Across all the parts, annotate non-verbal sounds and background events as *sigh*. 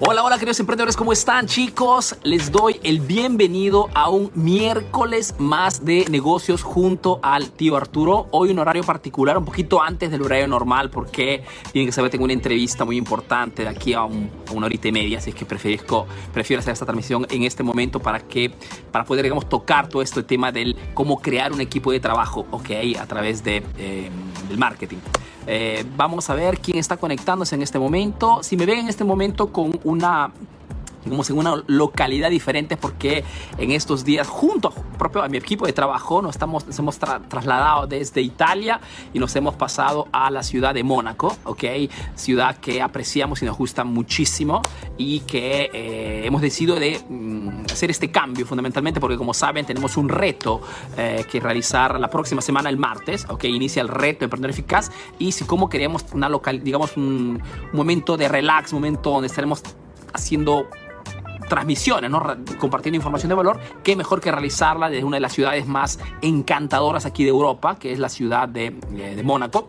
Hola, hola queridos emprendedores, ¿cómo están chicos? Les doy el bienvenido a un miércoles más de negocios junto al tío Arturo. Hoy un horario particular, un poquito antes del horario normal porque tienen que saber, tengo una entrevista muy importante de aquí a, una horita y media, así es que prefiero, prefiero hacer esta transmisión en este momento para que para poder, digamos, tocar todo este tema del cómo crear un equipo de trabajo, ok, a través de, eh, del marketing. Eh, vamos a ver quién está conectándose en este momento. Si me ven en este momento con una digamos, en una localidad diferente porque en estos días, junto a, propio a mi equipo de trabajo, nos, estamos, nos hemos trasladado desde Italia y nos hemos pasado a la ciudad de Mónaco, ¿ok? Ciudad que apreciamos y nos gusta muchísimo y que eh, hemos decidido de mm, hacer este cambio fundamentalmente porque como saben tenemos un reto eh, que realizar la próxima semana, el martes, ¿ok? Inicia el reto de Emprender Eficaz y si como queremos una local, digamos, un, un momento de relax, momento donde estaremos haciendo transmisiones, ¿no? compartiendo información de valor, qué mejor que realizarla desde una de las ciudades más encantadoras aquí de Europa, que es la ciudad de, eh, de Mónaco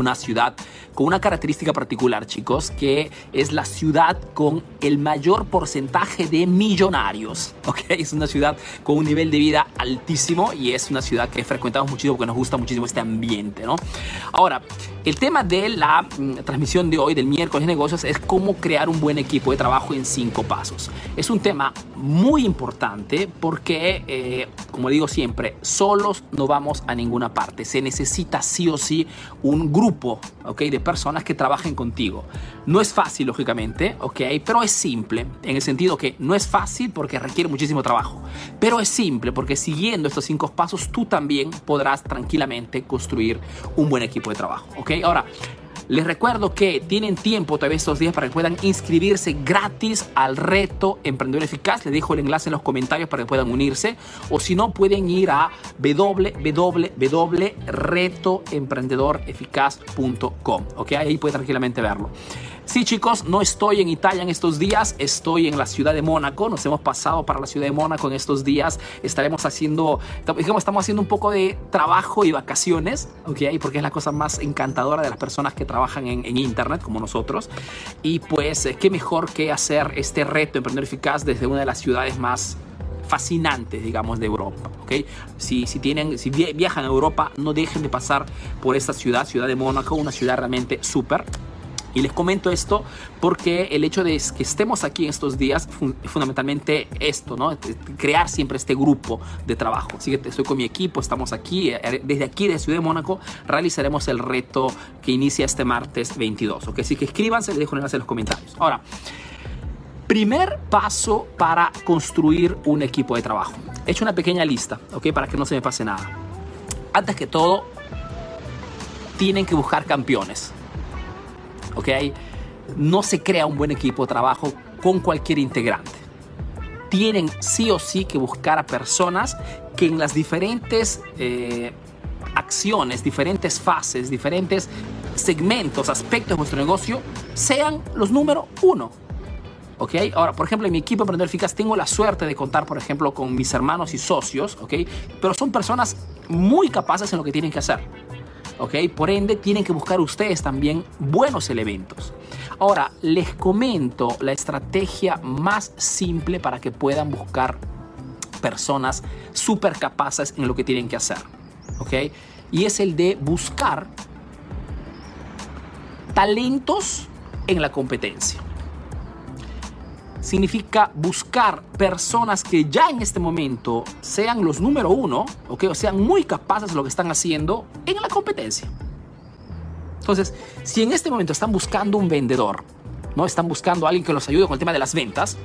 una ciudad con una característica particular, chicos, que es la ciudad con el mayor porcentaje de millonarios. *laughs* ¿ok? Es una ciudad con un nivel de vida altísimo y es una ciudad que frecuentamos muchísimo porque nos gusta muchísimo este ambiente. ¿no? Ahora, el tema de la mm, transmisión de hoy, del miércoles de negocios, es cómo crear un buen equipo de trabajo en cinco pasos. Es un tema muy importante porque, eh, como digo siempre, solos no vamos a ninguna parte. Se necesita sí o sí un grupo ¿okay? de personas que trabajen contigo. No es fácil, lógicamente, ¿okay? pero es simple, en el sentido que no es fácil porque requiere muchísimo trabajo, pero es simple porque siguiendo estos cinco pasos tú también podrás tranquilamente construir un buen equipo de trabajo. ¿okay? Ahora, les recuerdo que tienen tiempo todavía estos días para que puedan inscribirse gratis al reto Emprendedor Eficaz. Les dejo el enlace en los comentarios para que puedan unirse. O si no, pueden ir a www.retoemprendedoreficaz.com. ¿Ok? Ahí pueden tranquilamente verlo. Sí, chicos, no estoy en Italia en estos días, estoy en la ciudad de Mónaco. Nos hemos pasado para la ciudad de Mónaco en estos días. Estaremos haciendo, digamos, estamos haciendo un poco de trabajo y vacaciones, ¿ok? Porque es la cosa más encantadora de las personas que trabajan en, Internet como nosotros. Y pues, eh, qué mejor que hacer este reto Emprender Eficaz desde una de las ciudades más fascinantes, digamos, de Europa. ¿ok? Si, si, tienen, si viajan a Europa, no dejen de pasar por esta ciudad, ciudad de Mónaco, una ciudad realmente súper. Y les comento esto porque el hecho de que estemos aquí estos días es fundamentalmente esto, ¿no? Crear siempre este grupo de trabajo. Así que estoy con mi equipo, estamos aquí, eh, desde aquí, de Ciudad de Mónaco, realizaremos el reto que inicia este martes 22, ¿ok? Así que escríbanse, les dejo en los comentarios. Ahora, primer paso para construir un equipo de trabajo. He hecho una pequeña lista, ¿ok? Para que no se me pase nada. Antes que todo, tienen que buscar campeones. ¿Ok? No se crea un buen equipo de trabajo con cualquier integrante. Tienen sí o sí que buscar a personas que en las diferentes eh, acciones, diferentes fases, diferentes segmentos, aspectos de vuestro negocio sean los número uno. ¿ok? Ahora, por ejemplo, en mi equipo Emprendedor Eficaz tengo la suerte de contar, por ejemplo, con mis hermanos y socios, ¿ok? Pero son personas muy capaces en lo que tienen que hacer. ¿Ok? Por ende, tienen que buscar ustedes también buenos elementos. Ahora, les comento la estrategia más simple para que puedan buscar personas súper capaces en lo que tienen que hacer, ¿ok? Y es el de buscar talentos en la competencia significa buscar personas que ya en este momento sean los número uno, o sean muy capaces de lo que están haciendo en la competencia. Entonces, si en este momento están buscando un vendedor, ¿no? Están buscando a alguien que los ayude con el tema de las ventas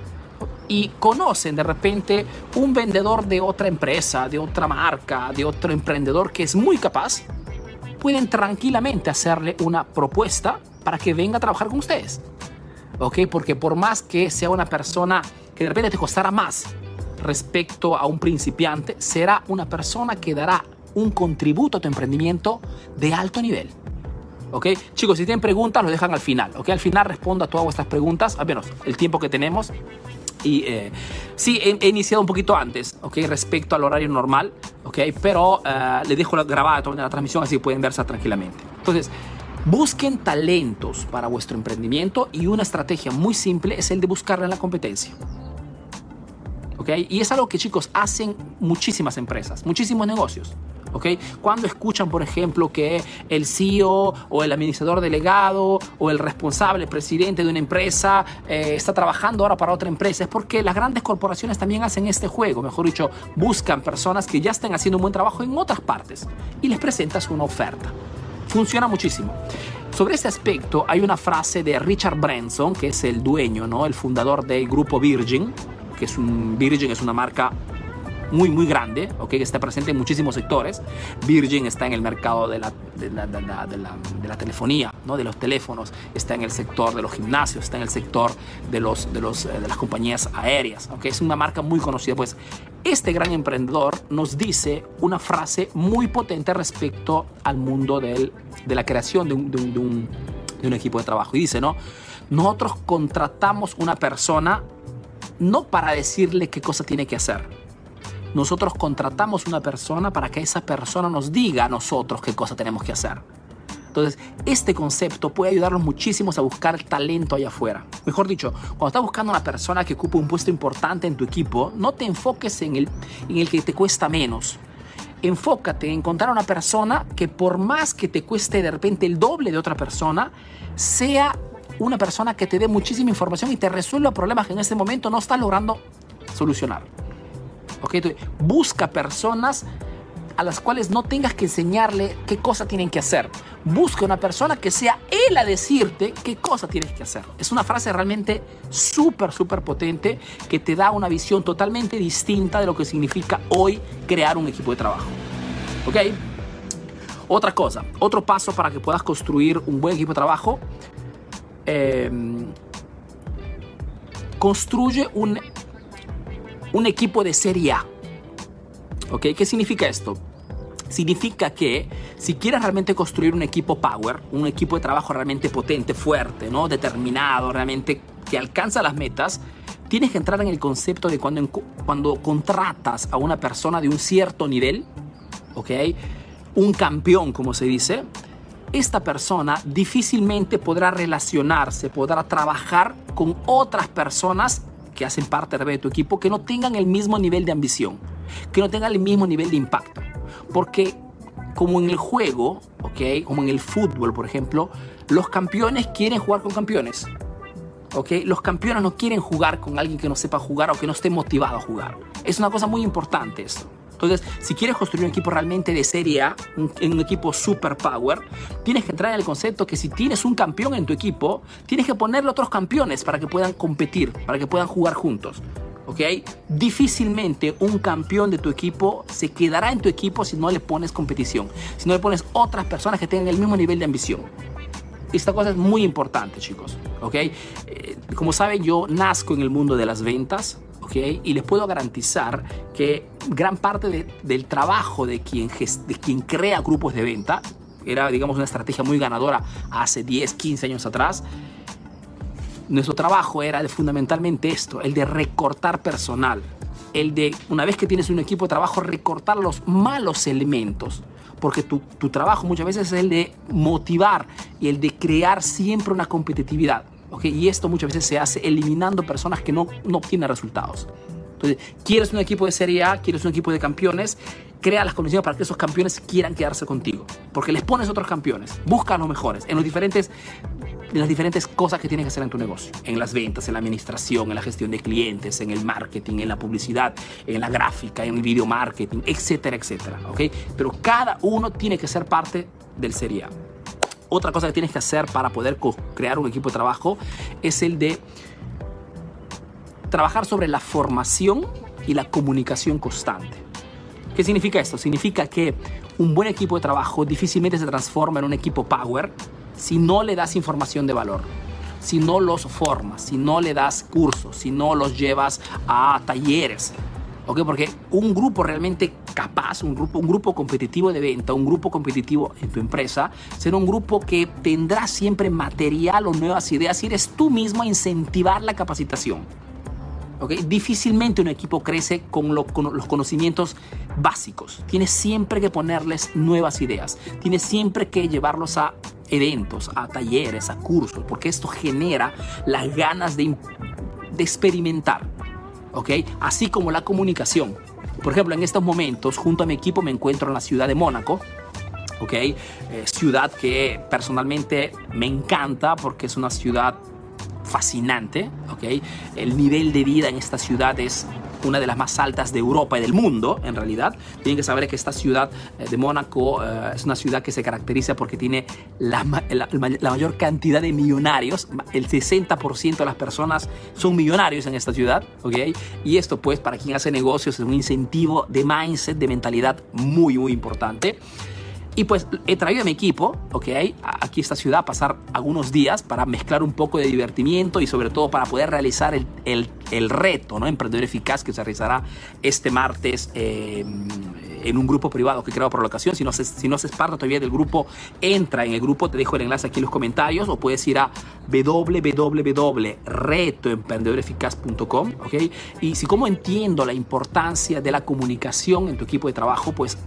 y conocen de repente un vendedor de otra empresa, de otra marca, de otro emprendedor que es muy capaz, pueden tranquilamente hacerle una propuesta para que venga a trabajar con ustedes. ¿Ok? Porque por más que sea una persona que de repente te costará más respecto a un principiante, será una persona que dará un contributo a tu emprendimiento de alto nivel. ¿Ok? Chicos, si tienen preguntas, lo dejan al final. ¿Ok? Al final respondo a todas vuestras preguntas, al menos el tiempo que tenemos. Y eh, sí, he, iniciado un poquito antes, ¿ok? Respecto al horario normal, ¿ok? Pero eh, le dejo grabada toda la transmisión así pueden verse tranquilamente. Entonces, Busquen talentos para vuestro emprendimiento y una estrategia muy simple es el de buscarla en la competencia. ¿Ok? Y es algo que chicos hacen muchísimas empresas, muchísimos negocios. ¿ok? Cuando escuchan, por ejemplo, que el CEO o el administrador delegado o el responsable, presidente de una empresa eh, está trabajando ahora para otra empresa, es porque las grandes corporaciones también hacen este juego, mejor dicho, buscan personas que ya estén haciendo un buen trabajo en otras partes y les presentas una oferta. Funciona muchísimo. Sobre este aspecto hay una frase de Richard Branson, que es el dueño, ¿no? el fundador del grupo Virgin, que es un Virgin es una marca muy, muy grande, ¿okay? que está presente en muchísimos sectores. Virgin está en el mercado de la, de la, de la, de la, telefonía, ¿no? de los teléfonos, está en el sector de los gimnasios, está en el sector de, los, de, los, eh, de las compañías aéreas. ¿okay? Es una marca muy conocida. Pues este gran emprendedor nos dice una frase muy potente respecto al mundo del, de la creación de un, equipo de trabajo. Y dice, ¿no? Nosotros contratamos una persona no para decirle qué cosa tiene que hacer nosotros contratamos una persona para que esa persona nos diga a nosotros qué cosa tenemos que hacer. Entonces, este concepto puede ayudarnos muchísimo a buscar talento allá afuera. Mejor dicho, cuando estás buscando una persona que ocupe un puesto importante en tu equipo, no te enfoques en el, en el que te cuesta menos. Enfócate en encontrar una persona que por más que te cueste de repente el doble de otra persona, sea una persona que te dé muchísima información y te resuelva problemas que en este momento no estás logrando solucionar. ¿ok? busca personas a las cuales no tengas que enseñarle qué cosa tienen que hacer. Busca una persona que sea él a decirte qué cosa tienes que hacer. Es una frase realmente súper, súper potente que te da una visión totalmente distinta de lo que significa hoy crear un equipo de trabajo. ¿Ok? Otra cosa, otro paso para que puedas construir un buen equipo de trabajo. Eh, construye un un equipo de Serie A. ¿Ok? ¿Qué significa esto? Significa que si quieres realmente construir un equipo power, un equipo de trabajo realmente potente, fuerte, ¿no? determinado, realmente que alcanza las metas, tienes que entrar en el concepto de cuando, cuando contratas a una persona de un cierto nivel, ¿ok? Un campeón, como se dice, esta persona difícilmente podrá relacionarse, podrá trabajar con otras personas que hacen parte de tu equipo que no tengan el mismo nivel de ambición, que no tengan el mismo nivel de impacto. Porque como en el juego, ¿ok? Como en el fútbol, por ejemplo, los campeones quieren jugar con campeones. ¿ok? Los campeones no quieren jugar con alguien que no sepa jugar o que no esté motivado a jugar. Es una cosa muy importante esto. Entonces, si quieres construir un equipo realmente de Serie A, un, un equipo super power, tienes que entrar en el concepto que si tienes un campeón en tu equipo, tienes que ponerle otros campeones para que puedan competir, para que puedan jugar juntos. ¿Ok? Difícilmente un campeón de tu equipo se quedará en tu equipo si no le pones competición, si no le pones otras personas que tengan el mismo nivel de ambición. Esta cosa es muy importante, chicos, ¿ok? Eh, como saben, yo nazco en el mundo de las ventas, y les puedo garantizar que gran parte de, del trabajo de quien, de quien crea grupos de venta, era digamos una estrategia muy ganadora hace 10, 15 años atrás, nuestro trabajo era fundamentalmente esto, el de recortar personal, el de, una vez que tienes un equipo de trabajo, recortar los malos elementos. Porque tu, tu trabajo muchas veces es el de motivar y el de crear siempre una competitividad. Y esto muchas veces se hace eliminando personas que no, no obtienen resultados. Entonces, quieres un equipo de Serie A, quieres un equipo de campeones, crea las condiciones para que esos campeones quieran quedarse contigo. Porque les pones otros campeones, busca los mejores en, los diferentes, en las diferentes cosas que tienes que hacer en tu negocio. En las ventas, en la administración, en la gestión de clientes, en el marketing, en la publicidad, en la gráfica, en el video marketing, etcétera, etcétera. ¿okay? Pero cada uno tiene que ser parte del Serie A. Otra cosa que tienes que hacer para poder crear un equipo de trabajo es el de trabajar sobre la formación y la comunicación constante. ¿Qué significa esto? Significa que un buen equipo de trabajo difícilmente se transforma en un equipo power si no le das información de valor, si no los formas, si no le das cursos, si no los llevas a talleres, ¿ok? Porque un grupo realmente capaz, un grupo, un grupo competitivo de venta, un grupo competitivo en tu empresa, será un grupo que tendrá siempre material o nuevas ideas y eres tú mismo a incentivar la capacitación. ¿Okay? Difícilmente un equipo crece con, los conocimientos básicos. Tienes siempre que ponerles nuevas ideas. Tienes siempre que llevarlos a eventos, a talleres, a cursos, porque esto genera las ganas de, experimentar. ¿ok? Así como la comunicación. Por ejemplo, en estos momentos, junto a mi equipo, me encuentro en la ciudad de Mónaco. ¿ok? Eh, ciudad que personalmente me encanta porque es una ciudad fascinante, ¿ok? El nivel de vida en esta ciudad es una de las más altas de Europa y del mundo, en realidad. Tienen que saber que esta ciudad eh, de Mónaco eh, es una ciudad que se caracteriza porque tiene la, mayor cantidad de millonarios. El 60% de las personas son millonarios en esta ciudad, ¿ok? Y esto, pues, para quien hace negocios es un incentivo de mindset, de mentalidad muy, muy importante. Y pues he traído a mi equipo, ok, aquí a esta ciudad a pasar algunos días para mezclar un poco de divertimiento y sobre todo para poder realizar el, el, el reto, ¿no? Emprendedor Eficaz que se realizará este martes eh, en un grupo privado que he creado por la ocasión. Si no, si no se parte todavía del grupo, entra en el grupo, te dejo el enlace aquí en los comentarios o puedes ir a www.retoemprendedoreficaz.com, ok. Y si como entiendo la importancia de la comunicación en tu equipo de trabajo, pues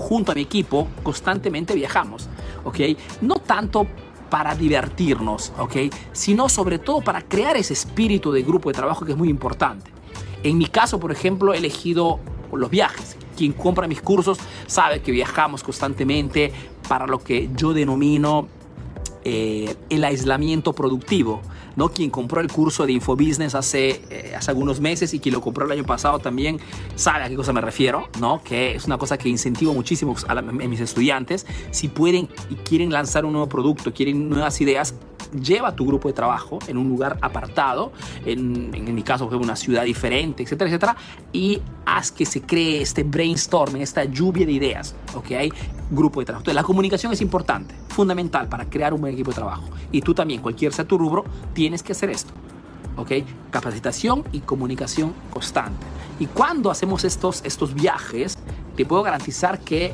junto a mi equipo constantemente viajamos, ¿ok? No tanto para divertirnos, ¿ok? Sino sobre todo para crear ese espíritu de grupo de trabajo que es muy importante. En mi caso, por ejemplo, he elegido los viajes. Quien compra mis cursos sabe que viajamos constantemente para lo que yo denomino eh, el aislamiento productivo. ¿No? Quien compró el curso de Infobusiness hace, eh, hace algunos meses y quien lo compró el año pasado también sabe a qué cosa me refiero, ¿no? que es una cosa que incentivo muchísimo a, mis estudiantes. Si pueden y quieren lanzar un nuevo producto, quieren nuevas ideas, lleva tu grupo de trabajo en un lugar apartado, en, en mi caso, una ciudad diferente, etcétera, etcétera, y haz que se cree este brainstorming, esta lluvia de ideas, ¿ok? Grupo de trabajo. Entonces, la comunicación es importante, fundamental para crear un buen equipo de trabajo. Y tú también, cualquier sea tu rubro, tienes que hacer esto, ¿ok? Capacitación y comunicación constante. Y cuando hacemos estos, estos viajes, te puedo garantizar que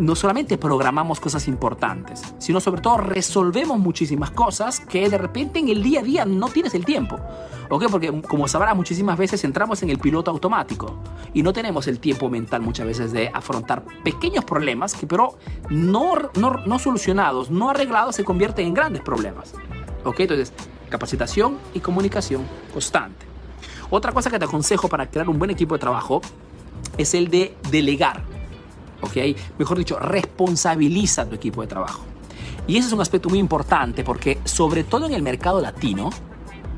no solamente programamos cosas importantes, sino sobre todo resolvemos muchísimas cosas que de repente en el día a día no tienes el tiempo. ¿Ok? Porque como sabrás, muchísimas veces entramos en el piloto automático y no tenemos el tiempo mental muchas veces de afrontar pequeños problemas que pero no, no, no solucionados, no arreglados, se convierten en grandes problemas. ¿Ok? Entonces, capacitación y comunicación constante. Otra cosa que te aconsejo para crear un buen equipo de trabajo es el de delegar. ¿Ok? Mejor dicho, responsabiliza a tu equipo de trabajo. Y ese es un aspecto muy importante porque sobre todo en el mercado latino,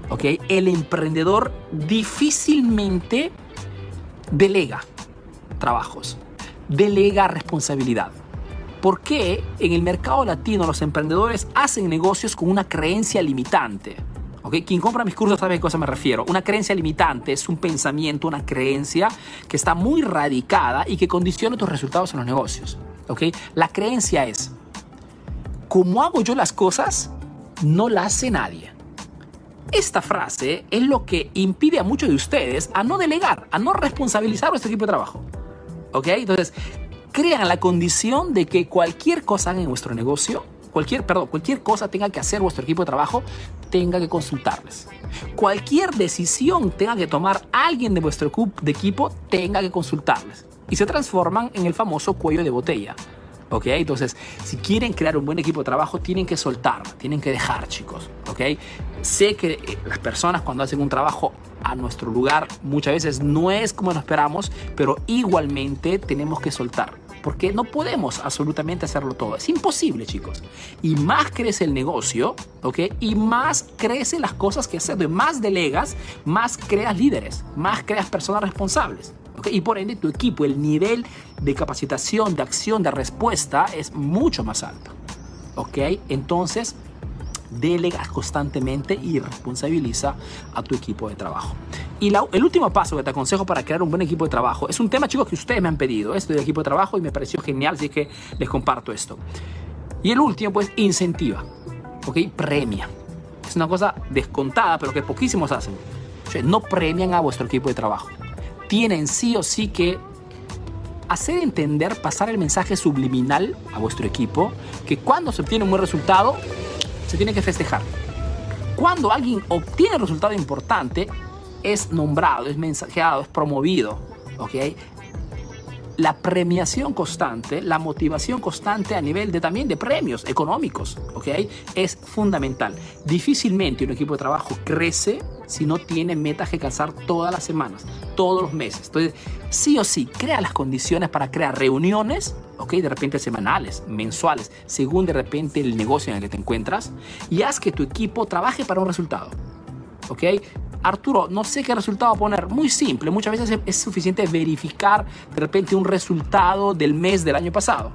¿ok? El emprendedor difícilmente delega trabajos, delega responsabilidad. ¿Por qué en el mercado latino los emprendedores hacen negocios con una creencia limitante? ¿Okay? Quien compra mis cursos sabe a qué cosa me refiero. Una creencia limitante es un pensamiento, una creencia que está muy radicada y que condiciona tus resultados en los negocios. ¿Okay? La creencia es, como hago yo las cosas, no la hace nadie. Esta frase es lo que impide a muchos de ustedes a no delegar, a no responsabilizar a vuestro equipo de trabajo. ¿Ok? Entonces, crean la condición de que cualquier cosa en vuestro negocio cualquier, perdón, cualquier cosa tenga que hacer vuestro equipo de trabajo, tenga que consultarles. Cualquier decisión tenga que tomar alguien de vuestro equipo, tenga que consultarles. Y se transforman en el famoso cuello de botella. ¿ok? Entonces, si quieren crear un buen equipo de trabajo, tienen que soltar, tienen que dejar, chicos, ¿ok? Sé que eh, las personas cuando hacen un trabajo a nuestro lugar muchas veces no es como lo esperamos, pero igualmente tenemos que soltar porque no podemos absolutamente hacerlo todo. Es imposible, chicos. Y más crece el negocio, ¿ok? Y más crecen las cosas que hacer. Más delegas, más creas líderes, más creas personas responsables. ¿okay? Y por ende, tu equipo, el nivel de capacitación, de acción, de respuesta es mucho más alto. ¿Ok? Entonces, delega constantemente y responsabiliza a tu equipo de trabajo. Y el último paso que te aconsejo para crear un buen equipo de trabajo es un tema, chicos, que ustedes me han pedido, esto del equipo de trabajo, y me pareció genial, así que les comparto esto. Y el último, pues, incentiva, ¿ok? Premia. Es una cosa descontada, pero que poquísimos hacen. no premian a vuestro equipo de trabajo. Tienen sí o sí que hacer entender, pasar el mensaje subliminal a vuestro equipo, que cuando se obtiene un buen resultado, se tiene que festejar. Cuando alguien obtiene un resultado importante, es nombrado, es mensajeado, es promovido, ¿ok? la premiación constante, la motivación constante a nivel de también de premios económicos, ¿ok? Es fundamental. Difícilmente un equipo de trabajo crece si no tiene metas que alcanzar todas las semanas, todos los meses. Entonces, sí o sí, crea las condiciones para crear reuniones, ¿ok? De repente semanales, mensuales, según de repente el negocio en el que te encuentras, y haz que tu equipo trabaje para un resultado, ¿ok? Arturo, no sé qué resultado poner. Muy simple, muchas veces es suficiente verificar de repente un resultado del mes del año pasado.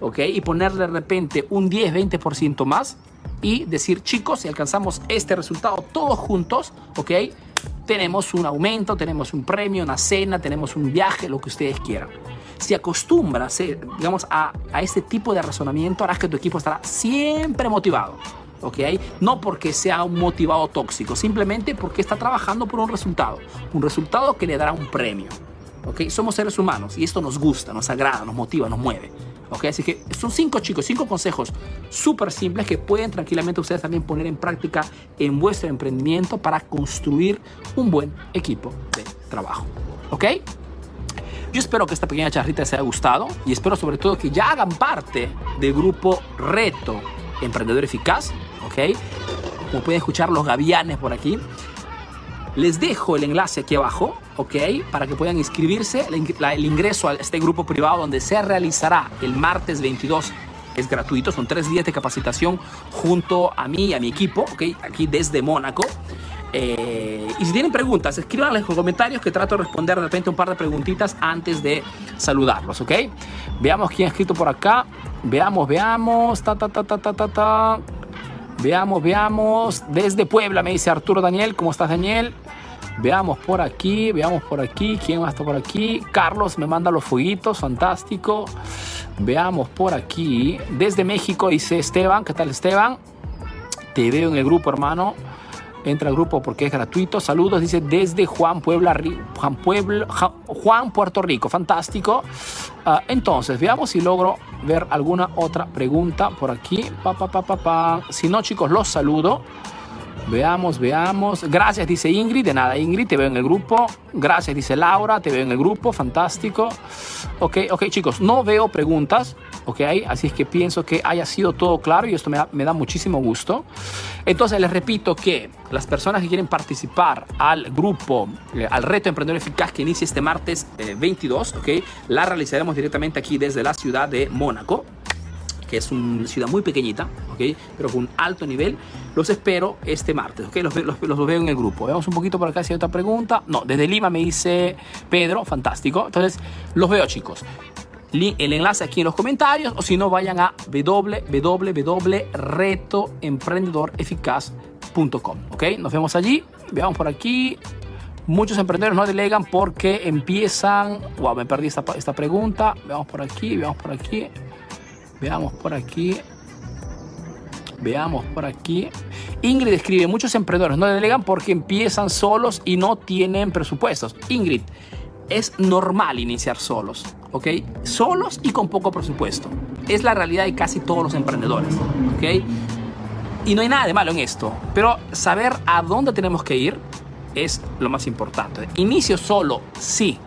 ¿Ok? Y ponerle de repente un 10-20% más y decir, chicos, si alcanzamos este resultado todos juntos, ¿ok? Tenemos un aumento, tenemos un premio, una cena, tenemos un viaje, lo que ustedes quieran. Si acostumbras, digamos, a, a este tipo de razonamiento, harás que tu equipo estará siempre motivado. ¿ok? No porque sea un motivado tóxico, simplemente porque está trabajando por un resultado, un resultado que le dará un premio, ¿ok? Somos seres humanos y esto nos gusta, nos agrada, nos motiva, nos mueve, ¿ok? Así que son cinco chicos, cinco consejos súper simples que pueden tranquilamente ustedes también poner en práctica en vuestro emprendimiento para construir un buen equipo de trabajo, ¿ok? Yo espero que esta pequeña charrita les haya gustado y espero sobre todo que ya hagan parte del grupo Reto Emprendedor Eficaz ¿ok? Como pueden escuchar los gavianes por aquí. Les dejo el enlace aquí abajo, ¿ok? Para que puedan inscribirse. El ingreso a este grupo privado donde se realizará el martes 22 es gratuito, son tres días de capacitación junto a mí y a mi equipo, ¿ok? Aquí desde Mónaco. Eh, y si tienen preguntas, escríbanles en comentarios que trato de responder de repente un par de preguntitas antes de saludarlos, ¿ok? Veamos quién ha escrito por acá. Veamos, veamos. Ta, ta, ta, ta, ta, ta, ta. Veamos, veamos. Desde Puebla me dice Arturo Daniel. ¿Cómo estás, Daniel? Veamos por aquí, veamos por aquí. ¿Quién más está por aquí? Carlos me manda los fueguitos, fantástico. Veamos por aquí. Desde México dice Esteban. ¿Qué tal, Esteban? Te veo en el grupo, hermano. Entra al grupo porque es gratuito. Saludos, dice desde Juan Puebla, Juan, Puebla, Juan Puerto Rico. Fantástico. Ah, entonces, veamos si logro ver alguna otra pregunta por aquí. Pa, pa, pa, Si no, chicos, los saludo. Veamos, veamos. Gracias, dice Ingrid. De nada, Ingrid, te veo en el grupo. Gracias, dice Laura, te veo en el grupo. Fantástico. Ok, ok, chicos, no veo preguntas. Ok, así es que pienso que haya sido todo claro y esto me da, me da muchísimo gusto. Entonces, les repito que las personas que quieren participar al grupo, eh, al reto Emprendedor Eficaz que inicia este martes 22, eh, ok, la realizaremos directamente aquí desde la ciudad de Mónaco que es una ciudad muy pequeñita, ¿ok? Pero con un alto nivel. Los espero este martes, ¿ok? Los, los, los, veo en el grupo. Veamos un poquito por acá si hay otra pregunta. No, desde Lima me dice Pedro, fantástico. Entonces, los veo, chicos. El enlace aquí en los comentarios o si no, vayan a www.retoemprendedoreficaz.com, ¿ok? Nos vemos allí. Veamos por aquí. Muchos emprendedores no delegan porque empiezan. Wow, me perdí esta, esta pregunta. Veamos por aquí, veamos por aquí. Veamos por aquí. Veamos por aquí. Ingrid escribe, muchos emprendedores no delegan porque empiezan solos y no tienen presupuestos. Ingrid, es normal iniciar solos, ¿ok? Solos y con poco presupuesto. Es la realidad de casi todos los emprendedores, ¿ok? Y no hay nada de malo en esto, pero saber a dónde tenemos que ir es lo más importante. Inicio solo, sí,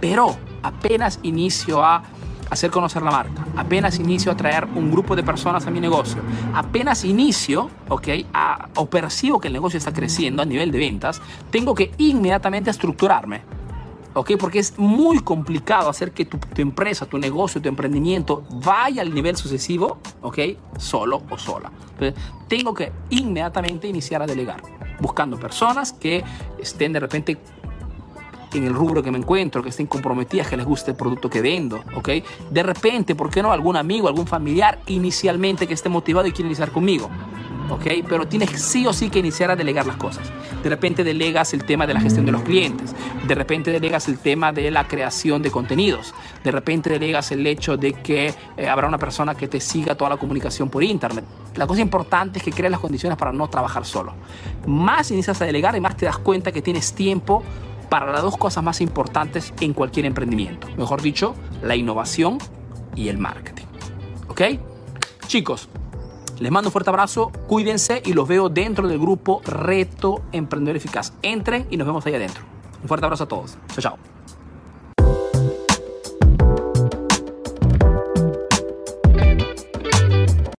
pero apenas inicio a hacer conocer la marca, apenas inicio a traer un grupo de personas a mi negocio, apenas inicio, ok, a, o percibo que el negocio está creciendo a nivel de ventas, tengo que inmediatamente estructurarme. ¿ok? Porque es muy complicado hacer que tu, tu, empresa, tu negocio, tu emprendimiento vaya al nivel sucesivo, ¿ok? Solo o sola. Entonces, tengo que inmediatamente iniciar a delegar, buscando personas que estén de repente en el rubro que me encuentro, que estén comprometidas, que les guste el producto que vendo, ¿ok? De repente, ¿por qué no algún amigo, algún familiar inicialmente que esté motivado y quiere iniciar conmigo? ¿ok? Pero tienes sí o sí que iniciar a delegar las cosas. De repente delegas el tema de la gestión de los clientes, de repente delegas el tema de la creación de contenidos, de repente delegas el hecho de que eh, habrá una persona que te siga toda la comunicación por internet. La cosa importante es que crees las condiciones para no trabajar solo. Más inicias a delegar y más te das cuenta que tienes tiempo para las dos cosas más importantes en cualquier emprendimiento. Mejor dicho, la innovación y el marketing. ¿Ok? Chicos, Les mando un fuerte abrazo, cuídense y los veo dentro del grupo Reto Emprendedor Eficaz. Entren y nos vemos ahí adentro. Un fuerte abrazo a todos. Chao, chao.